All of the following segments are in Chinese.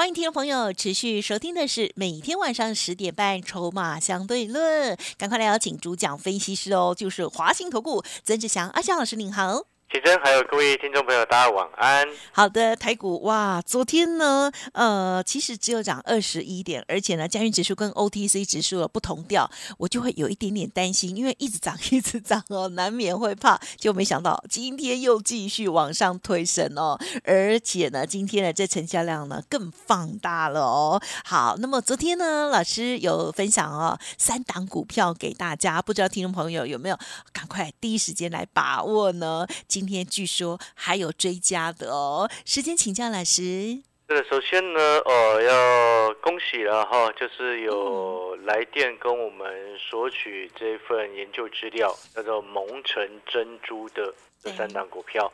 欢迎听众朋友持续收听的是每天晚上十点半《筹码相对论》，赶快来邀请主讲分析师哦，就是华信投顾曾志祥阿祥老师，您好。启真，还有各位听众朋友，大家晚安。好的，台股哇，昨天呢，呃，其实只有涨二十一点，而且呢，加运指数跟 OTC 指数不同调，我就会有一点点担心，因为一直涨一直涨哦，难免会怕。就没想到今天又继续往上推升哦，而且呢，今天的这成交量呢更放大了哦。好，那么昨天呢，老师有分享哦，三档股票给大家，不知道听众朋友有没有赶快第一时间来把握呢？今天据说还有追加的哦，时间请教老师。这个首先呢，呃，要恭喜了哈，就是有来电跟我们索取这份研究资料，叫做蒙城珍珠的这三档股票。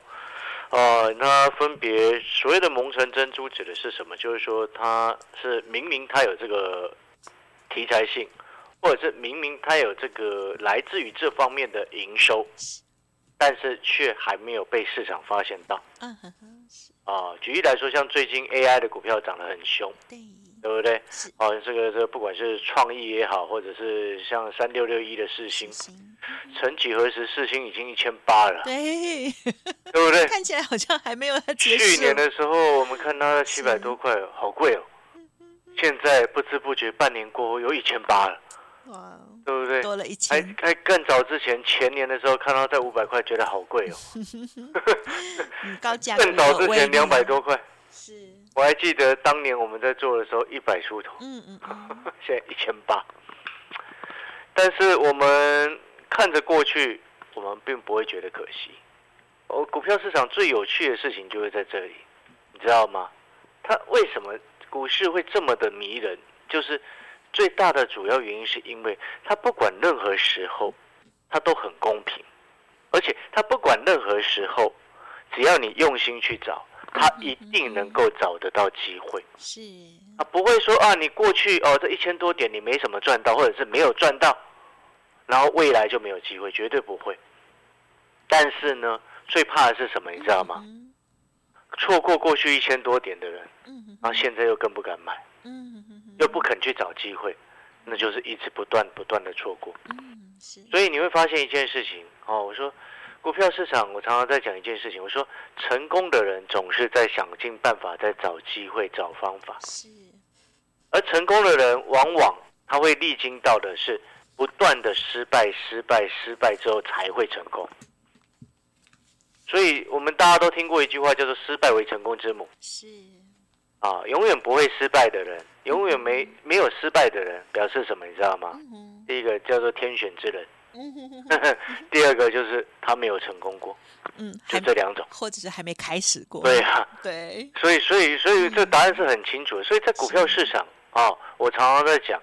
呃，那分别所谓的蒙城珍珠指的是什么？就是说它是明明它有这个题材性，或者是明明它有这个来自于这方面的营收。但是却还没有被市场发现到。嗯哼哼，啊，举例来说，像最近 AI 的股票涨得很凶，对，对不对？哦，这个这个不管是创意也好，或者是像三六六一的四星，曾几何时四星已经一千八了，对，对不对？看起来好像还没有去年的时候，我们看它七百多块，好贵哦。现在不知不觉半年过后，有一千八了。哇。对不对？多了一千。还还更早之前，前年的时候看到在五百块，觉得好贵哦。高价。更早之前两百多块。是。我还记得当年我们在做的时候一百出头。嗯嗯。现在一千八。但是我们看着过去，我们并不会觉得可惜。哦，股票市场最有趣的事情就是在这里，你知道吗？它为什么股市会这么的迷人？就是。最大的主要原因是因为它不管任何时候，它都很公平，而且它不管任何时候，只要你用心去找，它一定能够找得到机会。是啊，不会说啊，你过去哦这一千多点你没什么赚到，或者是没有赚到，然后未来就没有机会，绝对不会。但是呢，最怕的是什么，你知道吗？错过过去一千多点的人，然后现在又更不敢买。又不肯去找机会，那就是一直不断不断的错过。嗯，是。所以你会发现一件事情哦，我说股票市场，我常常在讲一件事情，我说成功的人总是在想尽办法在找机会、找方法。是。而成功的人往往他会历经到的是不断的失败、失败、失败之后才会成功。所以我们大家都听过一句话，叫做“失败为成功之母”。是。啊，永远不会失败的人，永远没没有失败的人，表示什么？你知道吗？第一个叫做天选之人，第二个就是他没有成功过。嗯，就这两种，或者是还没开始过。对啊，对。所以，所以，所以这答案是很清楚的。所以在股票市场啊，我常常在讲，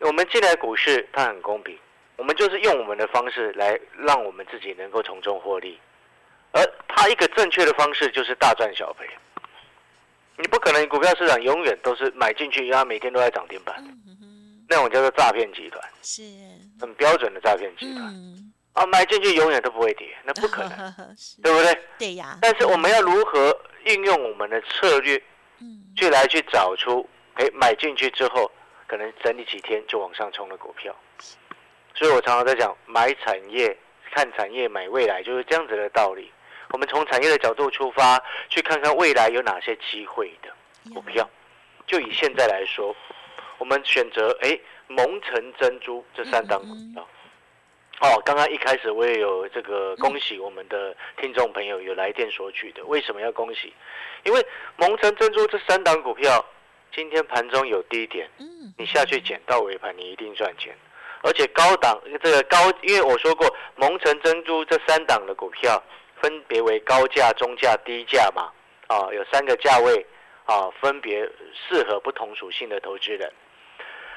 我们进来股市它很公平，我们就是用我们的方式来让我们自己能够从中获利，而它一个正确的方式就是大赚小赔。你不可能股票市场永远都是买进去，然后每天都在涨停板，那种叫做诈骗集团，是很标准的诈骗集团。啊，买进去永远都不会跌，那不可能，对不对？对呀。但是我们要如何运用我们的策略，去来去找出，哎，买进去之后可能整理几天就往上冲的股票。所以我常常在讲，买产业、看产业、买未来，就是这样子的道理。我们从产业的角度出发，去看看未来有哪些机会的股票。就以现在来说，我们选择哎蒙城珍珠这三档股票。哦，刚刚一开始我也有这个恭喜我们的听众朋友有来电索取的。为什么要恭喜？因为蒙城珍珠这三档股票今天盘中有低点，你下去捡到尾盘，你一定赚钱。而且高档这个高，因为我说过蒙城珍珠这三档的股票。分别为高价、中价、低价嘛，啊，有三个价位，啊，分别适合不同属性的投资人。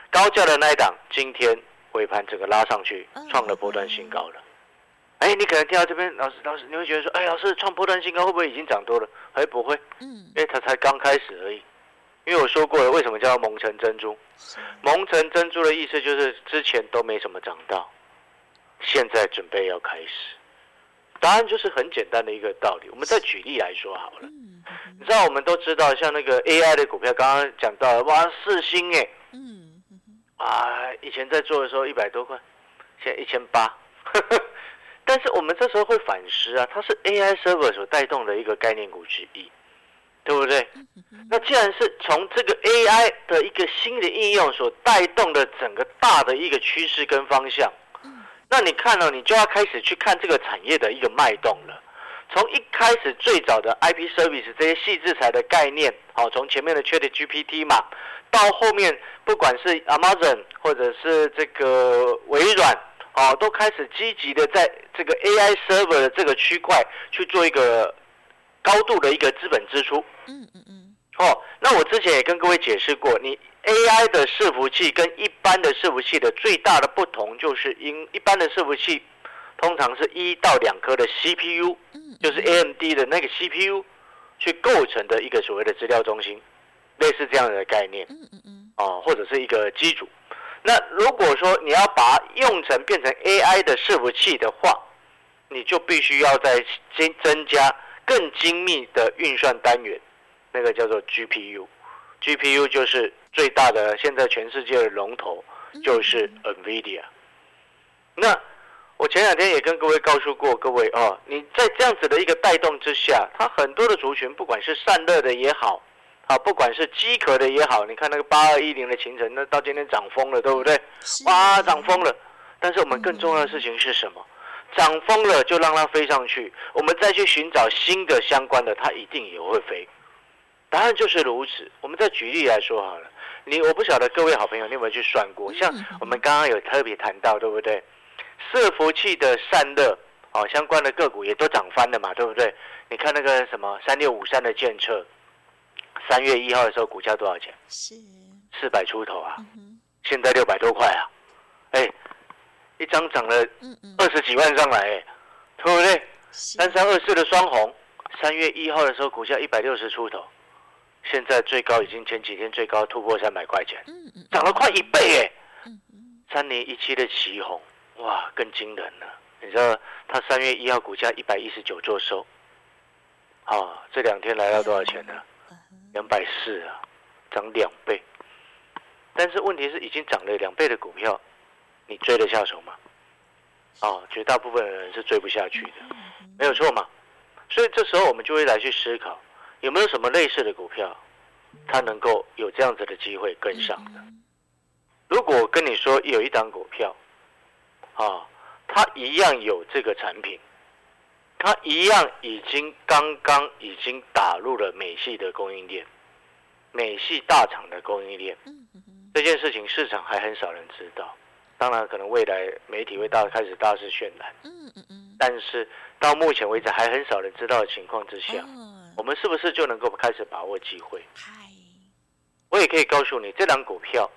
高价的那一档，今天尾盘整个拉上去，创了波段新高了。哎，你可能听到这边，老师老师，你会觉得说，哎，老师创波段新高会不会已经涨多了？哎，不会，嗯，因为它才刚开始而已。因为我说过了，为什么叫蒙城珍珠？蒙城珍珠的意思就是之前都没怎么涨到，现在准备要开始。答案就是很简单的一个道理。我们再举例来说好了，你知道我们都知道，像那个 AI 的股票，刚刚讲到了，哇，四星哎，嗯，啊，以前在做的时候一百多块，现在一千八。但是我们这时候会反思啊，它是 AI server 所带动的一个概念股之一，对不对？那既然是从这个 AI 的一个新的应用所带动的整个大的一个趋势跟方向，那你看了，你就要开始去看这个产业的一个脉动了。从一开始最早的 IP service 这些细制裁的概念，好，从前面的 Chat GPT 嘛，到后面不管是 Amazon 或者是这个微软。哦，都开始积极的在这个 AI server 的这个区块去做一个高度的一个资本支出。嗯嗯嗯。哦，那我之前也跟各位解释过，你 AI 的伺服器跟一般的伺服器的最大的不同，就是因一般的伺服器通常是一到两颗的 CPU，就是 AMD 的那个 CPU 去构成的一个所谓的资料中心，类似这样的概念。嗯嗯嗯。哦，或者是一个机组。那如果说你要把它用成变成 AI 的伺服器的话，你就必须要在增增加更精密的运算单元，那个叫做 GPU，GPU 就是最大的现在全世界的龙头就是 NVIDIA。那我前两天也跟各位告诉过各位哦，你在这样子的一个带动之下，它很多的族群，不管是散热的也好。啊，不管是机壳的也好，你看那个八二一零的秦晨，那到今天涨疯了，对不对？哇，涨疯了！但是我们更重要的事情是什么？涨疯了就让它飞上去，我们再去寻找新的相关的，它一定也会飞。答案就是如此。我们再举例来说好了，你我不晓得各位好朋友你有没有去算过？像我们刚刚有特别谈到，对不对？伺服器的散热哦，相关的个股也都涨翻了嘛，对不对？你看那个什么三六五三的建测。三月一号的时候，股价多少钱？是四百出头啊，现在六百多块啊，哎，一张涨了二十几万上来，哎，对不对？三三二四的双红，三月一号的时候，股价一百六十出头，现在最高已经前几天最高突破三百块钱，涨了快一倍哎。三年一期的旗红，哇，更惊人了。你知道它三月一号股价一百一十九做收，啊，这两天来到多少钱呢？两百四啊，涨两倍，但是问题是已经涨了两倍的股票，你追得下手吗？啊，绝大部分的人是追不下去的，没有错嘛。所以这时候我们就会来去思考，有没有什么类似的股票，它能够有这样子的机会跟上的？如果跟你说有一档股票，啊，它一样有这个产品。它一样已经刚刚已经打入了美系的供应链，美系大厂的供应链，这件事情市场还很少人知道。当然，可能未来媒体会大开始大肆渲染，嗯嗯嗯。但是到目前为止还很少人知道的情况之下，我们是不是就能够开始把握机会？我也可以告诉你，这档股票，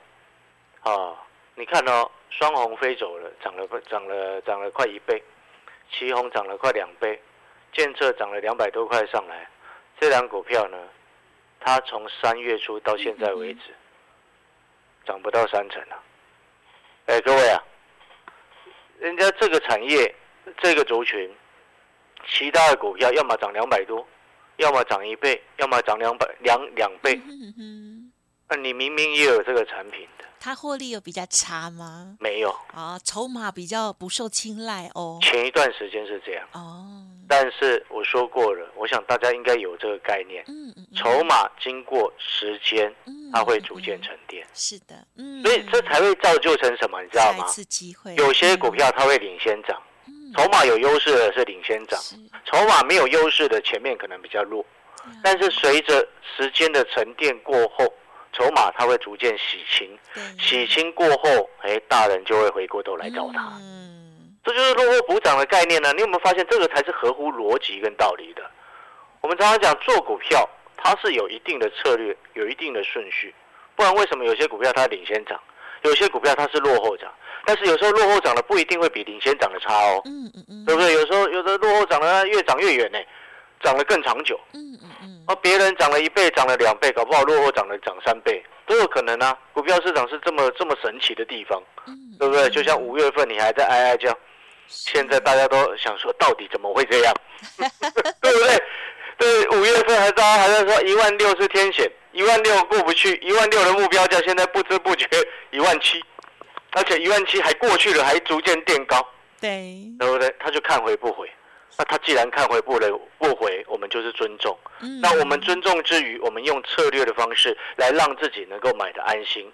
啊，你看哦，双红飞走了，涨了涨了涨了快一倍。旗红涨了快两倍，建策涨了两百多块上来，这两股票呢，它从三月初到现在为止，涨不到三成啊！哎，各位啊，人家这个产业这个族群，其他的股票要么涨两百多，要么涨一倍，要么涨两百两两倍。那你明明也有这个产品的。它获利有比较差吗？没有啊，筹码比较不受青睐哦。前一段时间是这样哦，但是我说过了，我想大家应该有这个概念。嗯嗯，筹码经过时间，它会逐渐沉淀。是的，嗯，所以这才会造就成什么？你知道吗？次机会。有些股票它会领先涨，筹码有优势的是领先涨，筹码没有优势的前面可能比较弱，但是随着时间的沉淀过后。筹码它会逐渐洗清，洗清过后，哎，大人就会回过头来找他。嗯，这就是落后补涨的概念呢。你有没有发现，这个才是合乎逻辑跟道理的？我们常常讲做股票，它是有一定的策略，有一定的顺序，不然为什么有些股票它领先涨，有些股票它是落后涨？但是有时候落后涨的不一定会比领先涨的差哦。嗯嗯嗯。对不对？有时候有的落后涨的越涨越远呢，涨得更长久。嗯嗯嗯。啊，别人涨了一倍，涨了两倍，搞不好落后涨了涨三倍都有可能啊。股票市场是这么这么神奇的地方，对不对？就像五月份你还在哀哀叫，现在大家都想说到底怎么会这样，对不对？对，五月份还大家还在说一万六是天险，一万六过不去，一万六的目标价现在不知不觉一万七，而且一万七还过去了，还逐渐垫高，对，对不对？他就看回不回，那他既然看回不回不回，我们就是尊重。那我们尊重之余，我们用策略的方式来让自己能够买的安心，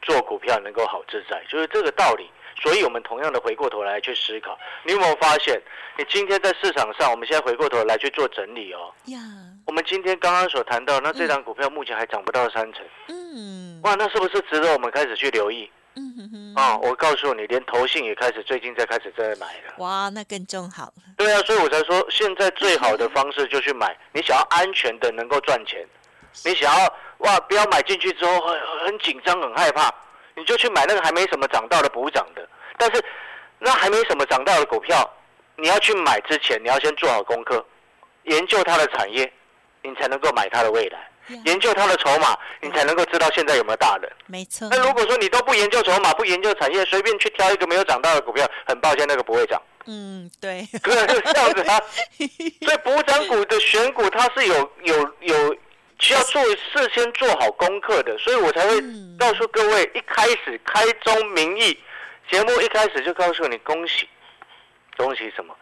做股票能够好自在，就是这个道理。所以，我们同样的回过头来去思考，你有没有发现，你今天在市场上，我们现在回过头来去做整理哦。呀，我们今天刚刚所谈到，那这张股票目前还涨不到三成。嗯，哇，那是不是值得我们开始去留意？嗯哼哼。啊，我告诉你，连投信也开始最近在开始在买了。哇，那更重好了。对啊，所以我才说，现在最好的方式就去买。你想要安全的能够赚钱，你想要哇，不要买进去之后很很紧张、很害怕。你就去买那个还没什么涨到的补涨的，但是那还没什么涨到的股票，你要去买之前，你要先做好功课，研究它的产业，你才能够买它的未来；研究它的筹码，你才能够知道现在有没有大的。没错。那如果说你都不研究筹码，不研究产业，随便去挑一个没有涨到的股票，很抱歉，那个不会涨。嗯，对。对，是这样子啊。所以补涨股的选股，它是有有有。需要做事先做好功课的，所以我才会告诉各位，一开始开宗明义，节目一开始就告诉你恭喜，恭喜什么？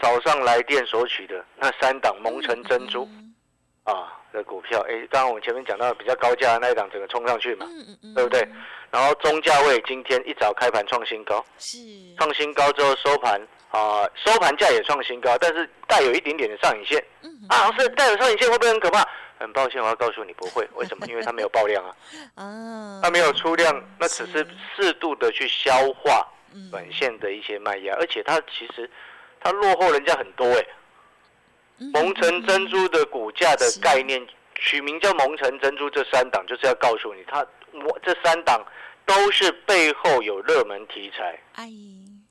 早上来电索取的那三档蒙城珍珠。啊的股票，哎，刚刚我们前面讲到比较高价的那一档，整个冲上去嘛，对不对？然后中价位今天一早开盘创新高，是。创新高之后收盘啊，收盘价也创新高，但是带有一点点的上影线，啊，是带有上影线会不会很可怕？很抱歉，我要告诉你不会，为什么？因为它没有爆量啊，啊，它没有出量，那只是适度的去消化短线的一些卖压，而且它其实它落后人家很多哎。蒙城珍珠的股价的概念取名叫蒙城珍珠，这三档就是要告诉你，它我这三档都是背后有热门题材，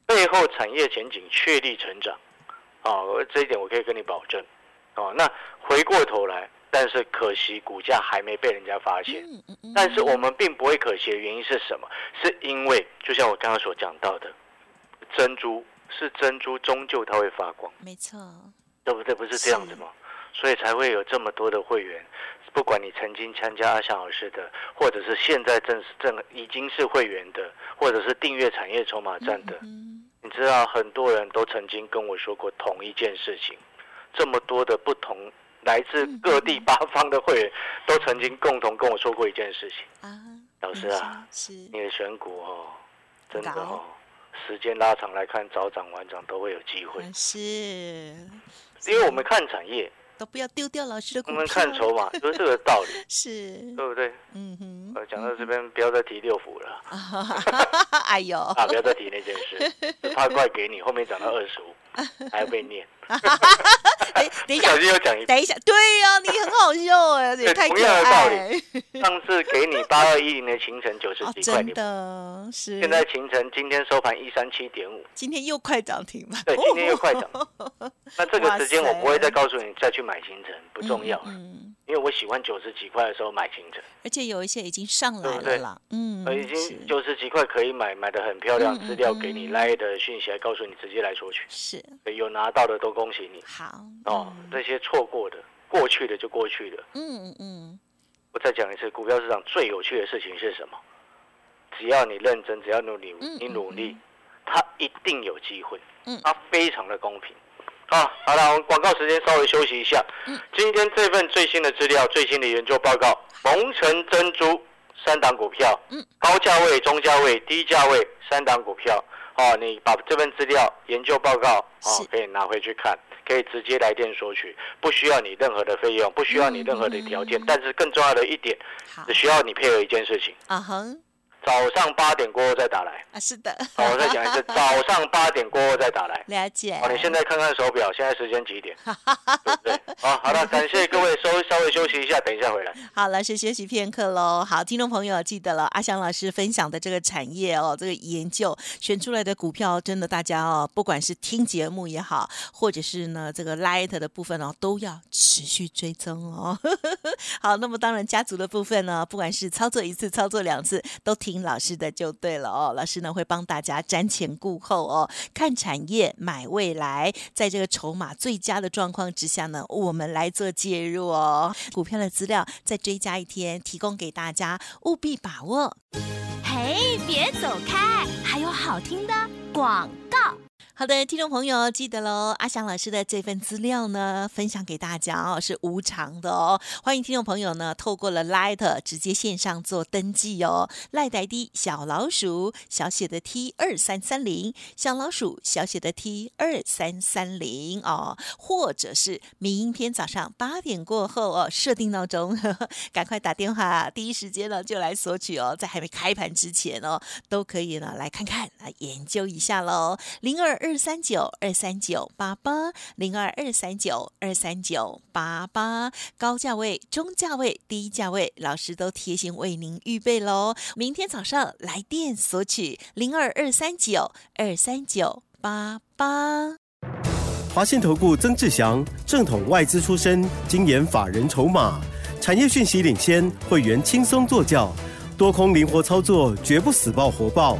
背后产业前景确立成长，啊，这一点我可以跟你保证，哦，那回过头来。但是可惜股价还没被人家发现。但是我们并不会可惜的原因是什么？是因为就像我刚刚所讲到的，珍珠是珍珠，终究它会发光。没错，对不对？不是这样子吗？所以才会有这么多的会员，不管你曾经参加阿翔老师的，或者是现在正正已经是会员的，或者是订阅产业筹码站的，你知道很多人都曾经跟我说过同一件事情，这么多的不同。来自各地八方的会员都曾经共同跟我说过一件事情啊，老师啊，是你的选股哦，真的哦，时间拉长来看，早涨晚涨都会有机会。是，因为我们看产业。都不要丢掉老师的股票。我们看筹码，就是这个道理，是对不对？嗯哼。呃，讲到这边，不要再提六福了。哎呦！啊，不要再提那件事，他快给你，后面涨到二十五，还要被念。哎，等一下，又讲一，等一下，对呀，你很好笑哎，也太可爱。上次给你 八二一零的行程九十几块，真的是。现在行程今天收盘一三七点五，今天又快涨停了。对，今天又快涨。那这个时间我不会再告诉你再去买行程，不重要。嗯，因为我喜欢九十几块的时候买行程，而且有一些已经上来了啦。嗯，已经九十几块可以买，买的很漂亮。资料给你来的讯息，还告诉你直接来索取。是，有拿到的都恭喜你。好。哦，那些错过的、过去的就过去了。嗯嗯嗯。我再讲一次，股票市场最有趣的事情是什么？只要你认真，只要努力，你努力，它一定有机会。嗯。它非常的公平。啊，好了，我们广告时间稍微休息一下。嗯。今天这份最新的资料、最新的研究报告，蒙城珍珠三档股票。嗯。高价位、中价位、低价位三档股票。哦，你把这份资料、研究报告，哦，可以拿回去看。可以直接来电索取，不需要你任何的费用，不需要你任何的条件，但是更重要的一点，只需要你配合一件事情。啊哼，早上八点过后再打来啊，是的。好，我再讲一次，早上八点过后再打来。了解。好，你现在看看手表，现在时间几点？对不对？好，好了，感谢各位，稍微稍微休息一下，等一下回来。好老师休息片刻喽。好，听众朋友记得了，阿翔老师分享的这个产业哦，这个研究选出来的股票，真的大家哦，不管是听节目也好，或者是呢这个 light 的部分哦，都要持续追踪哦。好，那么当然家族的部分呢，不管是操作一次、操作两次，都听。听老师的就对了哦，老师呢会帮大家瞻前顾后哦，看产业买未来，在这个筹码最佳的状况之下呢，我们来做介入哦。股票的资料再追加一天，提供给大家，务必把握。嘿，别走开，还有好听的广告。好的，听众朋友记得喽，阿翔老师的这份资料呢，分享给大家哦，是无偿的哦。欢迎听众朋友呢，透过了 Light 直接线上做登记哦。赖呆的小老鼠小写的 T 二三三零，小老鼠小写的 T 二三三零哦，或者是明天早上八点过后哦，设定闹钟，呵 呵赶快打电话，第一时间呢就来索取哦，在还没开盘之前哦，都可以呢来看看来研究一下喽，零二。二三九二三九八八零二二三九二三九八八，高价位、中价位、低价位，老师都贴心为您预备喽。明天早上来电索取零二二三九二三九八八。华信投顾曾志祥，正统外资出身，精研法人筹码，产业讯息领先，会员轻松做教，多空灵活操作，绝不死爆活爆。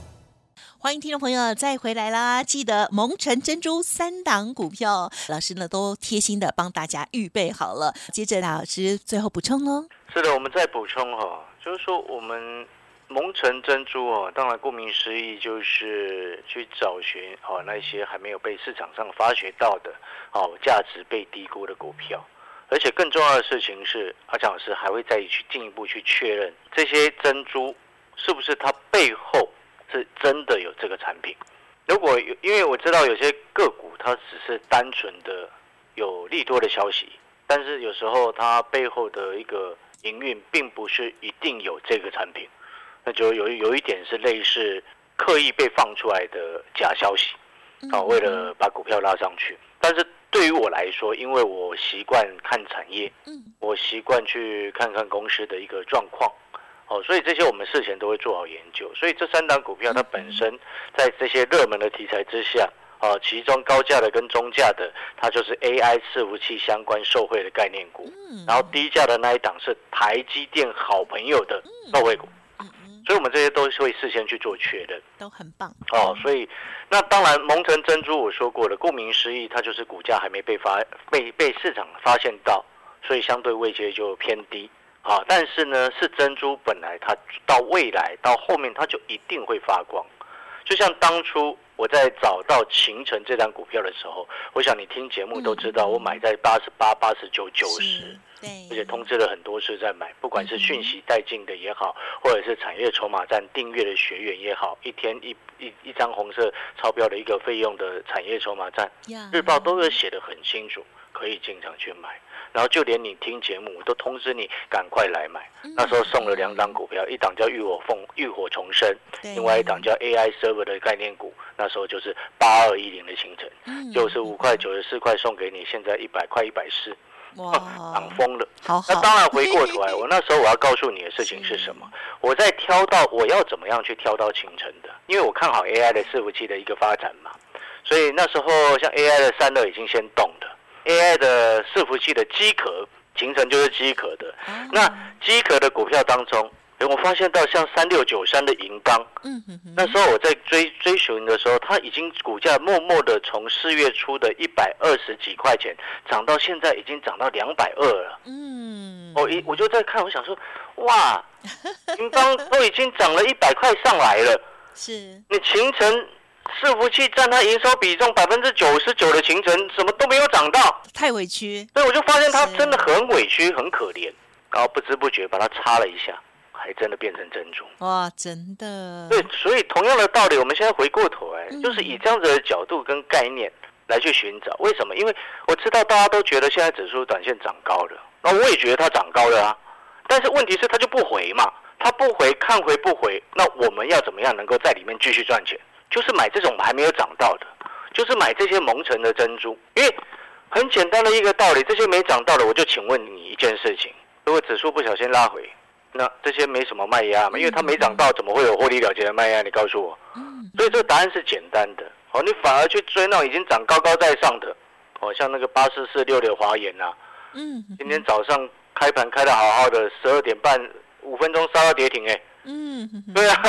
欢迎听众朋友再回来啦！记得蒙城珍珠三档股票，老师呢都贴心的帮大家预备好了，接着老师最后补充哦。是的，我们再补充哈，就是说我们蒙城珍珠哦，当然顾名思义就是去找寻哦那些还没有被市场上发掘到的哦价值被低估的股票，而且更重要的事情是，阿强老师还会再去进一步去确认这些珍珠是不是它背后是真的有这个产品。如果有，因为我知道有些个股它只是单纯的有利多的消息，但是有时候它背后的一个营运并不是一定有这个产品，那就有有一点是类似刻意被放出来的假消息，啊，为了把股票拉上去。但是对于我来说，因为我习惯看产业，我习惯去看看公司的一个状况，哦，所以这些我们事前都会做好研究。所以这三档股票它本身在这些热门的题材之下。哦，其中高价的跟中价的，它就是 AI 伺服器相关受惠的概念股。嗯，然后低价的那一档是台积电好朋友的受惠股。所以我们这些都是会事先去做确认，都很棒。哦，所以那当然蒙城珍珠我说过了，顾名思义，它就是股价还没被发被被市场发现到，所以相对位阶就偏低。啊，但是呢，是珍珠本来它到未来到后面它就一定会发光。就像当初我在找到秦城这张股票的时候，我想你听节目都知道，我买在八十八、八十九、九十，对，而且通知了很多次在买，不管是讯息带进的也好，或者是产业筹码站订阅的学员也好，一天一一一张红色钞票的一个费用的产业筹码站，日报都有写的很清楚，可以进场去买。然后就连你听节目，我都通知你赶快来买。那时候送了两档股票，一档叫浴火凤浴火重生，另外一档叫 AI server 的概念股。那时候就是八二一零的行程，九十五块九十四块送给你，现在一百块一百四，哇，涨疯了。好，那当然回过头来，我那时候我要告诉你的事情是什么？我在挑到我要怎么样去挑到清晨的，因为我看好 AI 的伺服器的一个发展嘛。所以那时候像 AI 的散热已经先动的。AI 的伺服器的机壳形成就是机壳的，那机壳的股票当中，我发现到像三六九三的银钢，嗯那时候我在追追寻的时候，它已经股价默默的从四月初的一百二十几块钱涨到现在已经涨到两百二了，嗯，我一我就在看，我想说，哇，银邦都已经涨了一百块上来了，是。你形成。伺服器占它营收比重百分之九十九的行程，什么都没有涨到，太委屈。所以我就发现他真的很委屈，很可怜。然后不知不觉把它擦了一下，还真的变成珍珠。哇，真的。对，所以同样的道理，我们现在回过头来，就是以这样子的角度跟概念来去寻找。为什么？因为我知道大家都觉得现在指数短线涨高了，那我也觉得它涨高了啊。但是问题是它就不回嘛，它不回，看回不回，那我们要怎么样能够在里面继续赚钱？就是买这种还没有涨到的，就是买这些蒙尘的珍珠。因为很简单的一个道理，这些没涨到的，我就请问你一件事情：如果指数不小心拉回，那这些没什么卖压嘛？因为它没涨到，怎么会有获利了结的卖压？你告诉我。所以这个答案是简单的。哦，你反而去追那种已经涨高高在上的，哦，像那个八四四六的华研呐，嗯，今天早上开盘开的好好的，十二点半五分钟杀到跌停，哎，嗯，对啊。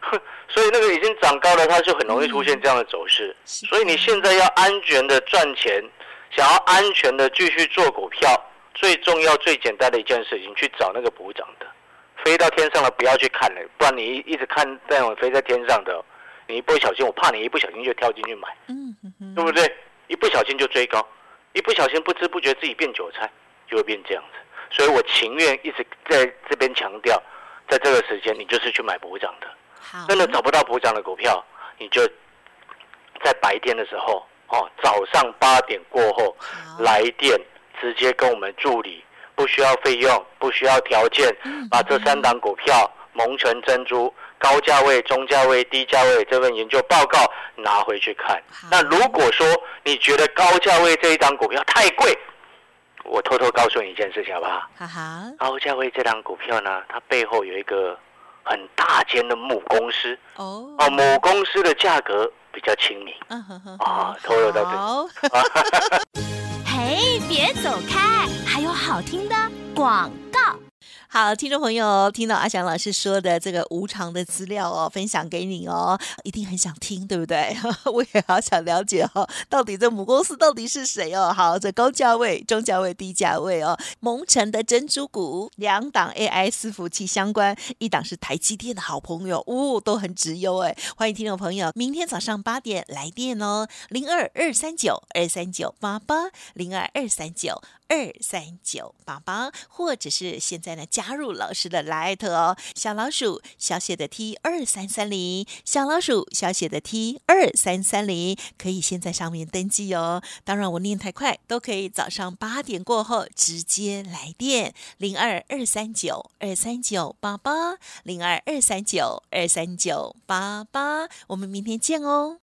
所以那个已经涨高了，它就很容易出现这样的走势。所以你现在要安全的赚钱，想要安全的继续做股票，最重要、最简单的一件事情，去找那个补涨的，飞到天上了不要去看了，不然你一直看那种飞在天上的，你一不小心，我怕你一不小心就跳进去买，嗯，对不对？一不小心就追高，一不小心不知不觉自己变韭菜，就会变这样子。所以我情愿一直在这边强调，在这个时间，你就是去买补涨的。真的找不到补涨的股票，你就在白天的时候哦，早上八点过后来电，直接跟我们助理，不需要费用，不需要条件，把这三档股票蒙成珍珠高价位、中价位、低价位这份研究报告拿回去看。那如果说你觉得高价位这一档股票太贵，我偷偷告诉你一件事情好不好？高价位这档股票呢，它背后有一个。很大间的母公司。哦，哦，母公司的价格比较亲民。啊，投入到这。嘿，别走开，还有好听的广告。好，听众朋友，听到阿翔老师说的这个无偿的资料哦，分享给你哦，一定很想听，对不对？我也好想了解哦，到底这母公司到底是谁哦？好，这高价位、中价位、低价位哦，蒙城的珍珠股，两档 AI 伺服器相关，一档是台积电的好朋友，哦，都很直优哎，欢迎听众朋友，明天早上八点来电哦，零二二三九二三九八八，零二二三九。二三九八八，或者是现在呢，加入老师的 Light 哦，小老鼠小写的 T 二三三零，小老鼠小写的 T 二三三零，可以先在上面登记哦。当然我念太快，都可以早上八点过后直接来电零二二三九二三九八八零二二三九二三九八八，我们明天见哦。